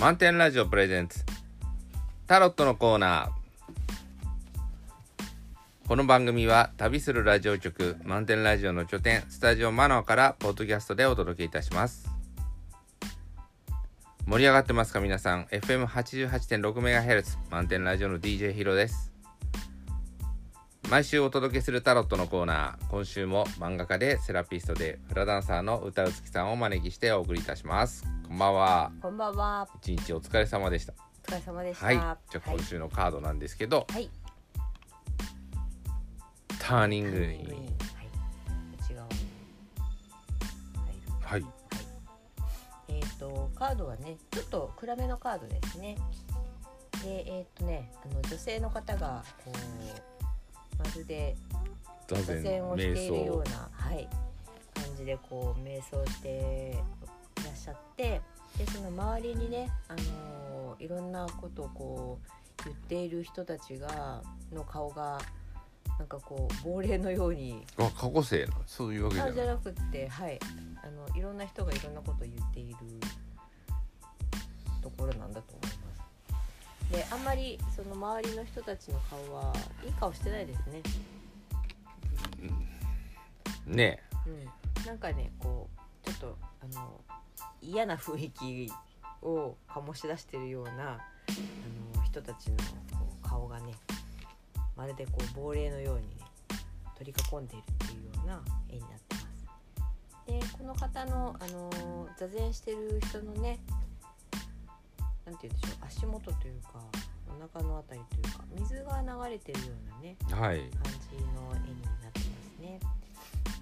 満点ラジオプレゼンツ。タロットのコーナー。この番組は旅するラジオ局満点ラジオの拠点スタジオマノアからポッドキャストでお届けいたします。盛り上がってますか皆さん？FM88.6MHz 満点ラジオの DJ ヒロです。毎週お届けするタロットのコーナー今週も漫画家でセラピストでフラダンサーの歌うつきさんをお招きしてお送りいたしますこんばんはこんばんは。一日お疲れ様でしたお疲れ様でした。はいじゃあ今週のカードなんですけど、はい。ターニングにはい。はい。内側に入る。はいえっ、とカードはね、ちょっと暗めのカードですね。で、えっ、とね、あの女性の方がこうまるで座座禅をしているよう瞑な、はい、感じでこう瞑想していらっしゃってでその周りにね、あのーいろんなことをこう言っている人たちがの顔がなんかこう亡霊のように。想あ過去性なそういうわけじゃなじゃなくってはい。あのいろんな人がいろんなことを言っているところなんだと思います。であんまりその周りの人たちの顔はいい顔してないですね。ねうん、なんかねこうちょっとあの嫌な雰囲気を醸し出してるようなあの人たちのこう顔がねまるでこう亡霊のようにね取り囲んでいるっていうような絵になってます。でこの方のあの座禅してる人のねなんて言うんでしょう足元というかお腹のあたりというか水が流れてるようなねはい感じの絵になってますね。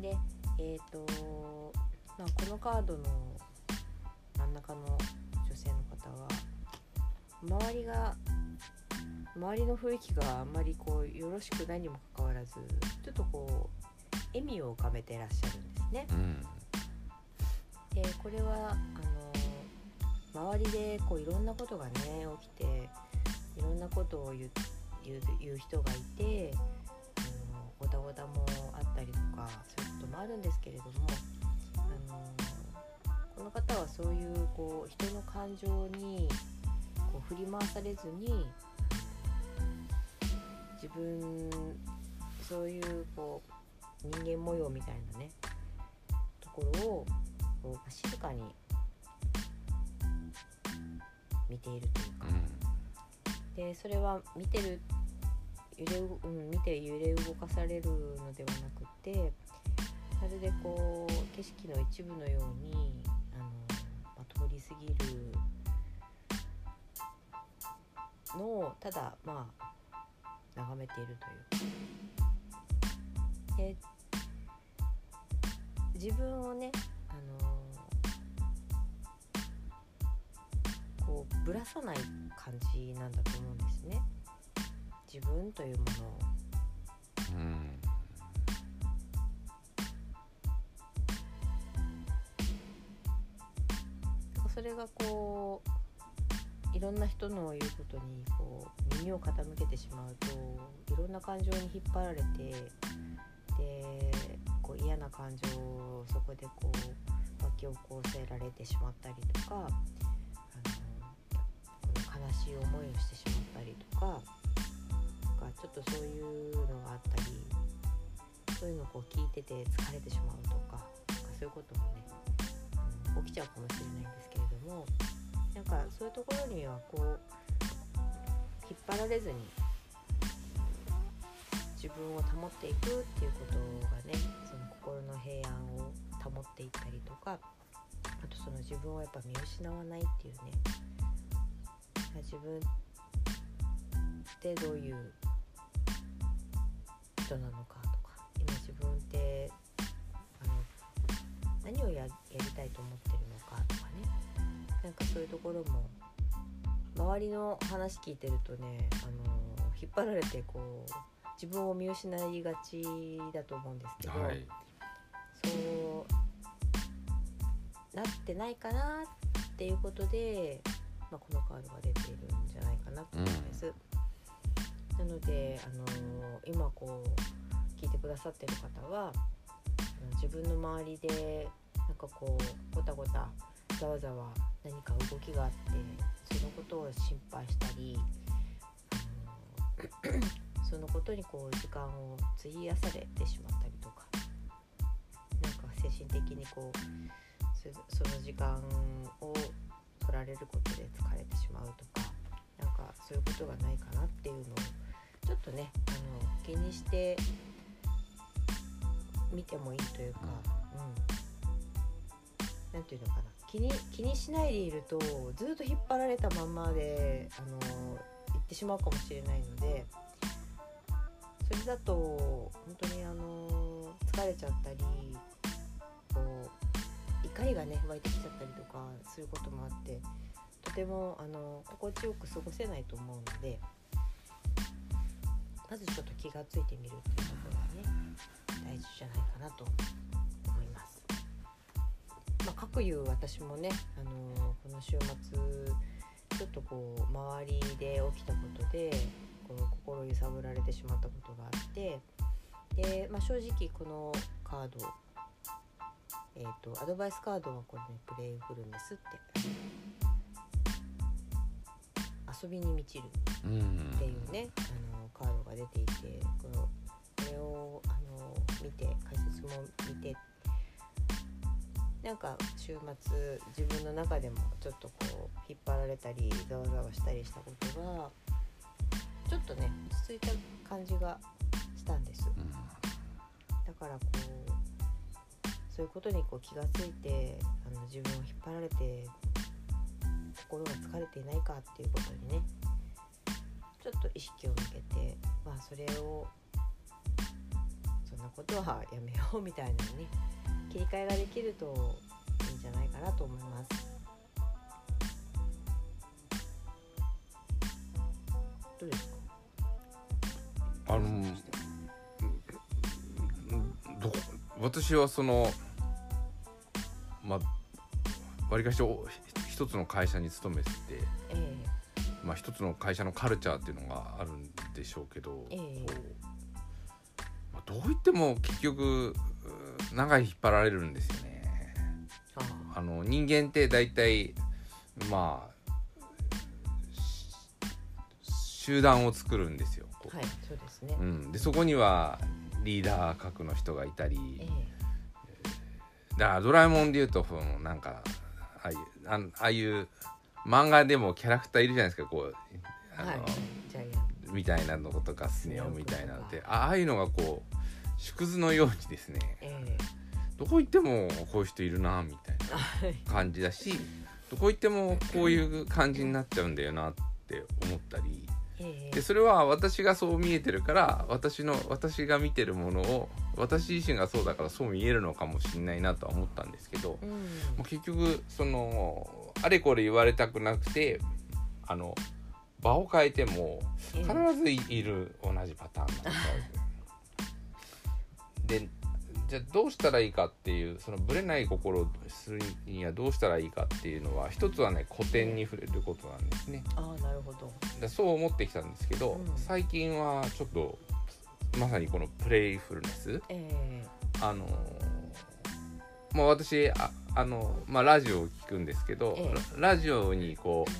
で、えっ、と、まあ、このカードの真ん中の女性の方は周りが周りの雰囲気があんまりこうよろしくないにもかかわらずちょっとこう笑みを浮かべてらっしゃるんですね。うんでこれはあの周りでこういろんなことがね起きていろんなことを言う言う言う人がいてあのごたごたもあったりとかそういうこともあるんですけれどもあのこの方はそういうこう人の感情にこう振り回されずに自分そういうこう人間模様みたいなねところをこう静かに見ているというか。でそれは見てる揺れう、うん、見て揺れ動かされるのではなくてまるでこう景色の一部のようにあの、まあ、通り過ぎるのをただまあ眺めているという。かで自分をねあのこうぶらさない感じなんだと思うんですね。自分というものを。うんそれがこういろんな人の言うことにこう耳を傾けてしまうといろんな感情に引っ張られてでこう嫌な感情をそこでこう巻き起こせられてしまったりとかしい思いをしてしまったりとかなんかちょっとそういうのがあったりそういうのをこう聞いてて疲れてしまうとかなんかそういうこともね起きちゃうかもしれないんですけれどもなんかそういうところにはこう引っ張られずに自分を保っていくっていうことがねその心の平安を保っていったりとかあとその自分をやっぱ見失わないっていうね自分ってどういう人なのかとか今自分ってあの何をややりたいと思ってるのかとかね。なんかそういうところも周りの話聞いてるとねあの引っ張られてこう自分を見失いがちだと思うんですけど、はいそうなってないかなっていうことで、まあ、このカードが出ているんじゃないかなと思うんです。なので、あの今こう聞いてくださってる方は自分の周りでなんかこうごたごたざわざわ何か動きがあってそのことを心配したりあの そのことにこう時間を費やされてしまったりとかなんか精神的にこうそその時間を取られることで疲れてしまうとかなんかそういうことがないかなっていうのをちょっとねあの気にして見てもいいというか、うん、なていうのかな。気に気にしないでいるとずっと引っ張られたまんまであの行ってしまうかもしれないのでそれだと本当にあの疲れちゃったり怒りがね湧いてきちゃったりとかすることもあってとてもあの心地よく過ごせないと思うのでまずちょっと気がついてみるっていうところがね大事じゃないかなと思います。まあ、かくいう私もね、あのこの週末ちょっとこう周りで起きたことでこう心揺さぶられてしまったことがあってで、まあ、正直このカード、えーと、アドバイスカードはこれねプレイフルネスって。遊びに満ちるっていうね、あのカードが出ていてこのこれをあの見て解説も見てなんか週末自分の中でもちょっとこう引っ張られたりざわざわしたりしたことがちょっとね落ち着いた感じがしたんです。だからこうそういうことにこう気がついてあの自分を引っ張られて心が疲れていないかっていうことにねちょっと意識を向けてまあそれをそんなことはやめようみたいなね切り替えができるといいんじゃないかなと思います。どうです私はそのまあわりかしお一つの会社に勤めてて、えまあ、一つの会社のカルチャーっていうのがあるんでしょうけど、ええ。こうまあどう言っても結局う長い引っ張られるんですよね。あの人間って大体まあし集団を作るんですよ。はいそうですね、うん、でそこにはリーダー格の人がいたりえだからドラえもんでいうとそのなんかああいうあんああいう漫画でもキャラクターいるじゃないですかこうえあの、はい。みたいなのとかスネ夫みたいなのとかであああいうのがこう縮図のようにですね。えどこ行ってもこういう人いるなみたいな感じだしどこ行ってもこういう感じになっちゃうんだよなって思ったり。ええでそれは私がそう見えてるから私の私が見てるものを私自身がそうだからそう見えるのかもしれないなとは思ったんですけどうん。もう結局そのあれこれ言われたくなくてあの場を変えてもええ。必ずいいる同じパターンなんですよ。でじゃあどうしたらいいかっていうそのブレない心をするにはどうしたらいいかっていうのは一つはね古典に触れることなんですね。ああなるほど。だそう思ってきたんですけど、うん。最近はちょっとまさにこのプレイフルネス。ええ。あのーもう私ああの、まあ、ラジオを聞くんですけど、えララジオにこう、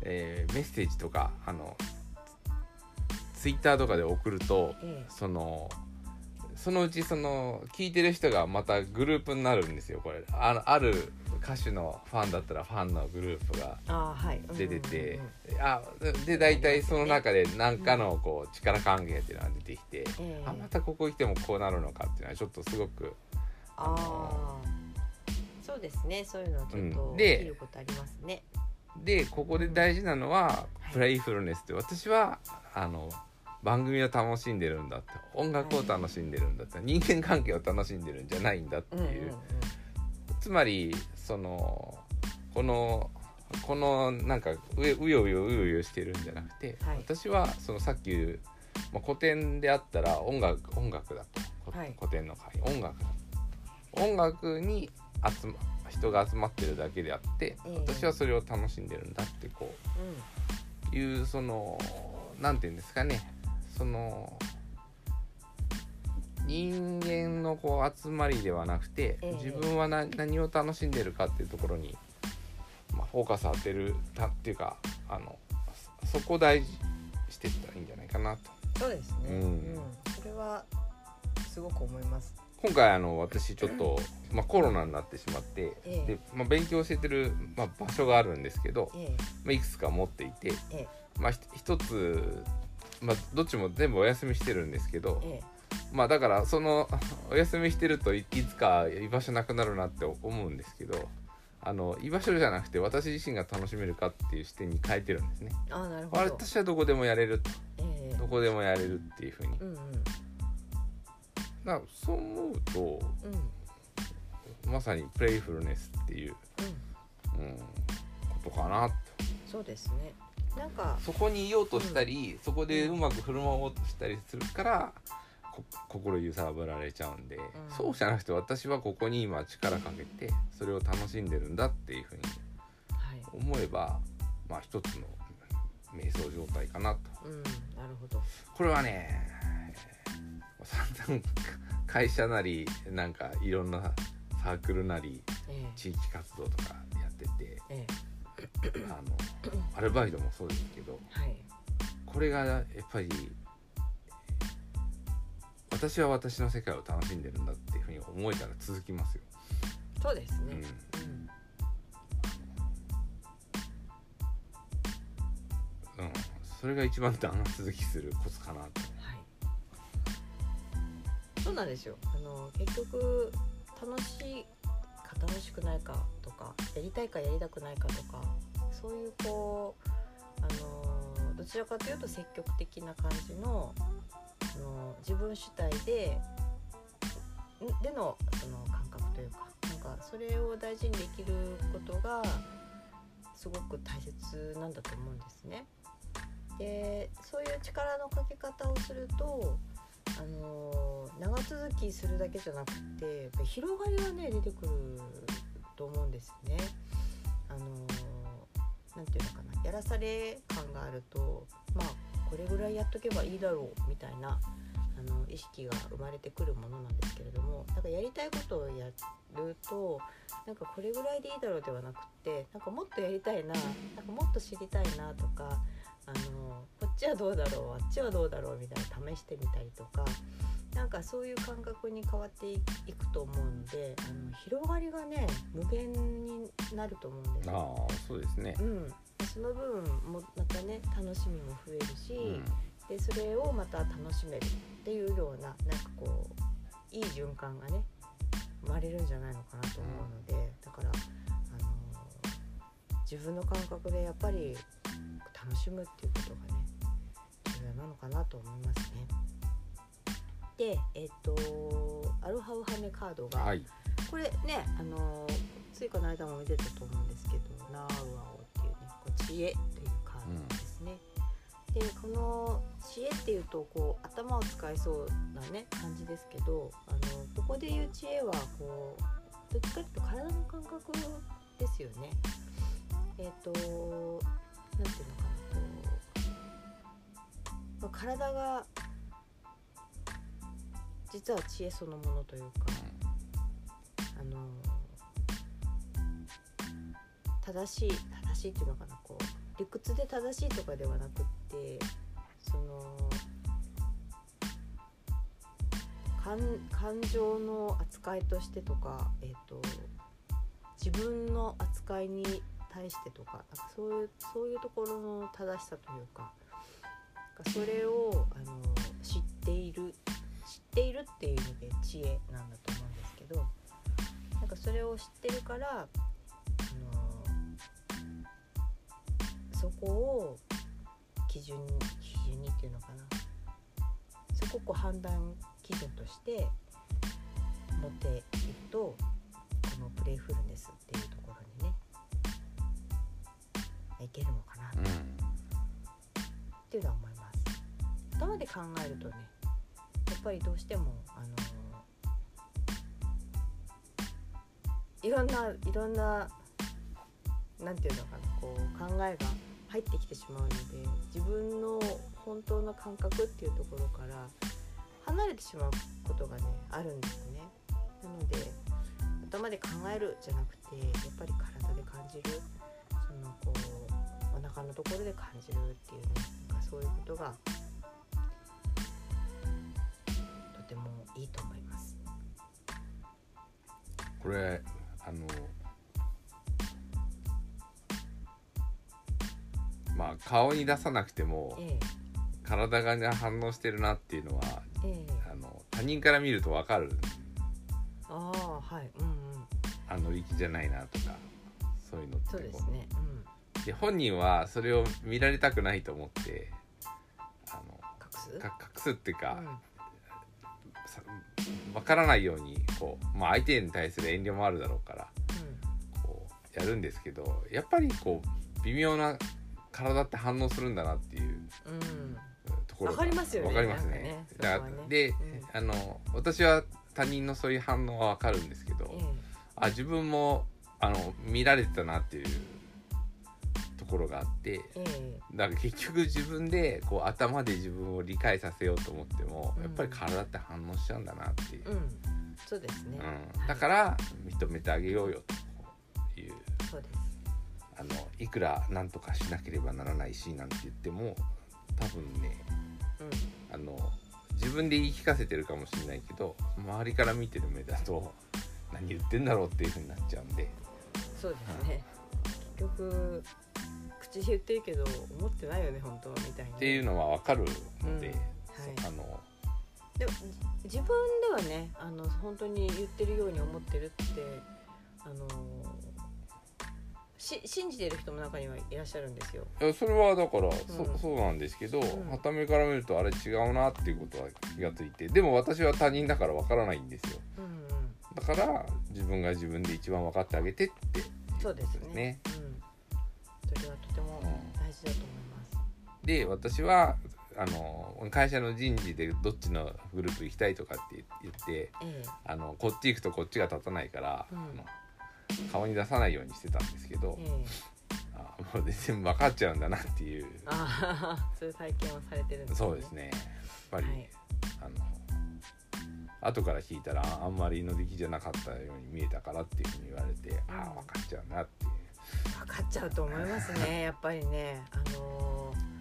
えーメッセージとかあのツイッターとかで送るとえ。そのそのうちその聞いてる人がまたグループになるんですよこれ。あのある歌手のファンだったらファンのグループがえああはい。出ててうんうんで大体その中で何かのこう力関係っていうのが出てきて、ええ。あまたここ来てもこうなるのかっていうのはちょっとすごくああそうですねそういうのはちょっうん。とで見ることありますね、でここで大事なのははい。プレイフルネスって私はあの番組を楽しんでるんだって音楽を楽しんでるんだって、人間関係を楽しんでるんじゃないんだってう。んうんいう、つまりそのこのこのなんかううようようようよしてるんじゃなくて、はい。私はそのさっき言う、まあ、古典であったら音楽音楽だと、こはい。古典の会音楽。だ音楽に集ま人が集まってるだけであって、ええ私はそれを楽しんでるんだってこう。いうそのなんていうんですかねその人間のこう集まりではなくて、ええ。自分は何何を楽しんでるかっていうところにまあ、フォーカス当てるたっていうかあのそそこ大事していったらいいんじゃないかなと。そうですね、うん。うん。それはすごく思います。今回あの私ちょっと、まあ、コロナになってしまって、ええ。でまあ、勉強してる、まあ、場所があるんですけど、えまあ、いくつか持っていて、え。まあ、ひ一つ、まあ、どっちも全部お休みしてるんですけど、ええ。まあだからその お休みしてるといいつか居場所なくなるなって思うんですけどあの居場所じゃなくて私自身が楽しめるかっていう視点に変えてるんですね。ああなるほど。私はどこでもやれる。とええ。どこでもやれるっていうふうに。うんうん。だからそう思うとうん。まさにプレイフルネスっていう、うん。うん、ことかなと。そうですねなんかそこにいようとしたり、そこでうまく振る舞おうとしたりするからこ心揺さぶられちゃうんで、そうじゃなくて私はここに今力かけてそれを楽しんでるんだっていうふうにはい。思えばまあ一つの瞑想状態かなと。うんなるほど。これはね散々会社なりなんかいろんなサークルなりえ。地域活動とかやっててええ。あのアルバイトもそうですけどえはい。これがやっぱり私は私の世界を楽しんでるんだっていうふうに思えたら続きますよ。そうですね。うん。うん。うん、それが一番長続きするコツかなと。はい。そうなんですよ。あの結局楽しいか楽しくないかとかやりたいかやりたくないかとかそういうこうあのどちらかというと積極的な感じのあの自分主体ででのその感覚というかなんかそれを大事にできることがすごく大切なんだと思うんですね。でそういう力のかけ方をするとあの長続きするだけじゃなくてやっぱ広がりがね出てくると思うんですよね。あの何て言うのかなやらされ感があるとまあこれぐらいやっとけばいいだろうみたいなあの意識が生まれてくるものなんですけれどもなんかやりたいことをやるとなんかこれぐらいでいいだろうではなくってなんかもっとやりたいななんかもっと知りたいなとかあのこっちはどうだろうあっちはどうだろうみたいな試してみたりとかなんかそういう感覚に変わっていくと思うんであの広がりがね無限になると思うんですよ。ああそうですねう。ん、でその分もまたね楽しみも増えるし、うんでそれをまた楽しめるっていうようななんかこういい循環がね生まれるんじゃないのかなと思うので、だから、あの自分の感覚でやっぱり楽しむっていうことがね重要なのかなと思いますね。でえっ、とアルハウハメカードが、はい。これねあのついこの間も見てたと思うんですけど「ナウアオ」っていうねこう知恵っていうカードですね。でこの知恵っていうとこう頭を使いそうなね感じですけどあのここで言う知恵はこうどっちかというと体の感覚ですよね。えっ、となんていうのかなこう、まあ、体が実は知恵そのものというか。あの正しい正しいっていうのかなこう理屈で正しいとかではなくってその感感情の扱いとしてとか、えー、と自分の扱いに対してとかなんかそういうそういうところの正しさというかなんかそれをあの知っている知っているっていう意味で知恵なんだと思うんですけどなんかそれを知ってるから、あのそこを基準に基準にっていうのかな。そこをこう判断基準として持っていくとこのプレイフルネスっていうといけるのかなうん。っていうのは思います頭で考えるとねやっぱりどうしてもあのいろんないろんななんていうのかなこう考えが入ってきてしまうので自分の本当の感覚っていうところから離れてしまうことがねあるんですね。なので頭で考えるじゃなくてやっぱり体で感じるのこうお腹のところで感じるっていうねなんかそういうことがとてもいいと思います。これあのまあ顔に出さなくてもえ体がね反応してるなっていうのはええ。えあの他人から見ると分かる。ああはいうんうん。あ乗り気じゃないなとかそういうのってそうですね。うん。で本人はそれを見られたくないと思ってあの隠す？か隠すっていうか、うん。さ分からないようにこう、まあ、相手に対する遠慮もあるだろうからこうやるんですけどやっぱりこう微妙な体って反応するんだなっていううん。うんところがわかりますよねわかりますね。ねだからそこはね。で、うん。あの私は他人のそういう反応は分かるんですけど、え。あ自分もあの見られてたなっていうところがあってええだから結局自分でこう頭で自分を理解させようと思っても、うん。やっぱり体って反応しちゃうんだなっていう。え、うん。そうですね、うん。だから認めてあげようよという。そうです。あのいくら何とかしなければならないしなんて言っても多分ねうん。あの自分で言い聞かせてるかもしれないけど周りから見てる目だと何言ってんだろうっていう風になっちゃうんでそうですね。結局口で言ってるけど思ってないよね本当はみたいな。っていうのは分かるので、うん。はい。そあのでもじ自分ではねあの本当に言ってるように思ってるってあのし信じてる人も中にはいらっしゃるんですよ。いやそれはだから、うん。そそうなんですけど、ん。はためから見るとあれ違うなっていうことは気がついてでも私は他人だから分からないんですよ。うんうん、だから自分が自分で一番分かってあげてってそうですね。うん、それはとてもうん大事だと思います。で私はあの会社の人事でどっちのグループ行きたいとかって言ってええあのこっち行くとこっちが立たないから、うんあの顔に出さないようにしてたんですけど、ええあもう全然分かっちゃうんだなっていうああそういう体験をされてるんですね。そうです。ねやっぱり、はいあの後から聞いたらあんまり乗り気じゃなかったように見えたからっていうふうに言われて、ああ分かっちゃうなっていう分かっちゃうと思いますね。やっぱりね、あのー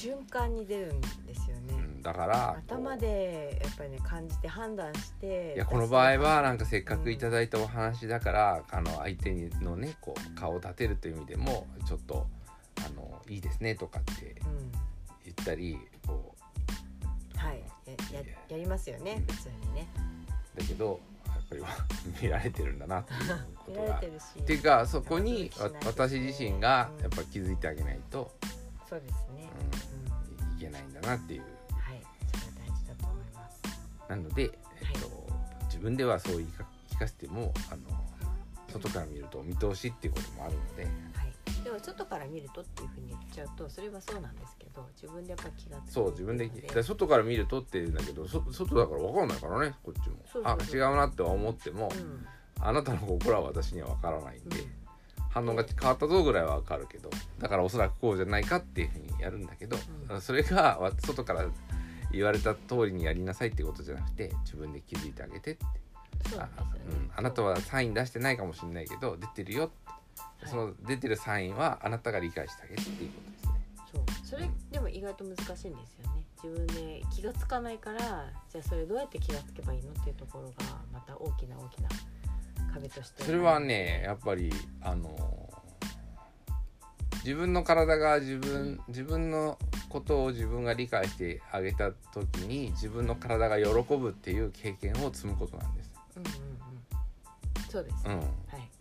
瞬間に出るんですよね。うん、だから頭でやっぱりね感じて判断していやこの場合はなんかせっかくいただいたお話だから、あの相手のねこう顔を立てるという意味でもちょっとあのいいですねとかってうん言ったりこはいやややりますよねうん。普通にね。うだけどやっぱり見られてるんだな っていうこ見とがられてるし。っていうかそこにわ私自身がやっぱ気づいてあげないと、そうですね、うん、いけないんだなっていう。うんはいそれは大事だと思います。なので、えっと自分ではそう言いか聞かせてもあの外から見ると見通しっていうこともあるので。はいでも外から見るとっていうふうに言っちゃうとそれはそうなんですけど自分でやっぱり気がつくそう自分でのだから外から見るとって言うんだけどそ外だから分かんないからねこっちも。そうそう。そうあ違うなって思っても、うん。あなたの心は私には分からないんで、うん。反応が変わったぞぐらいは分かるけどだからおそらくこうじゃないかっていうふうにやるんだけど、うん。それがわ外から言われた通りにやりなさいっていうことじゃなくて自分で気づいてあげてって。あ,、そうですよね。うん、あなたはサイン出してないかもしれないけど出てるよって、その出てるサインはあなたが理解してあげるっていうことですね。そう。それでも意外と難しいんですよね。自分で気がつかないからじゃあそれどうやって気がつけばいいのっていうところがまた大きな大きな壁として。それはねやっぱりあの自分の体が自分自分のことを自分が理解してあげた時に自分の体が喜ぶっていう経験を積むことなんです。うんうんうん。そうです、うん、はい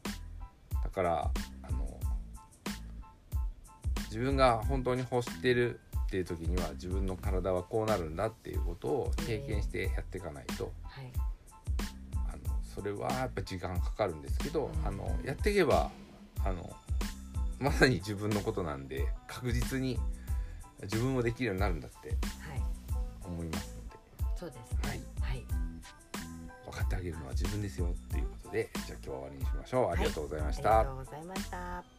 だからあの自分が本当に欲してるっていう時には自分の体はこうなるんだっていうことを経験してやっていかないと、はい。あのそれはやっぱ時間かかるんですけど、うん。あのやっていけばあのまさに自分のことなんで確実に自分もできるようになるんだってはい。思いますので。そうですね。はい、分かってあげるのは自分ですよっていうでじゃあ今日は終わりにしましょうありがとうございました。ありがとうございました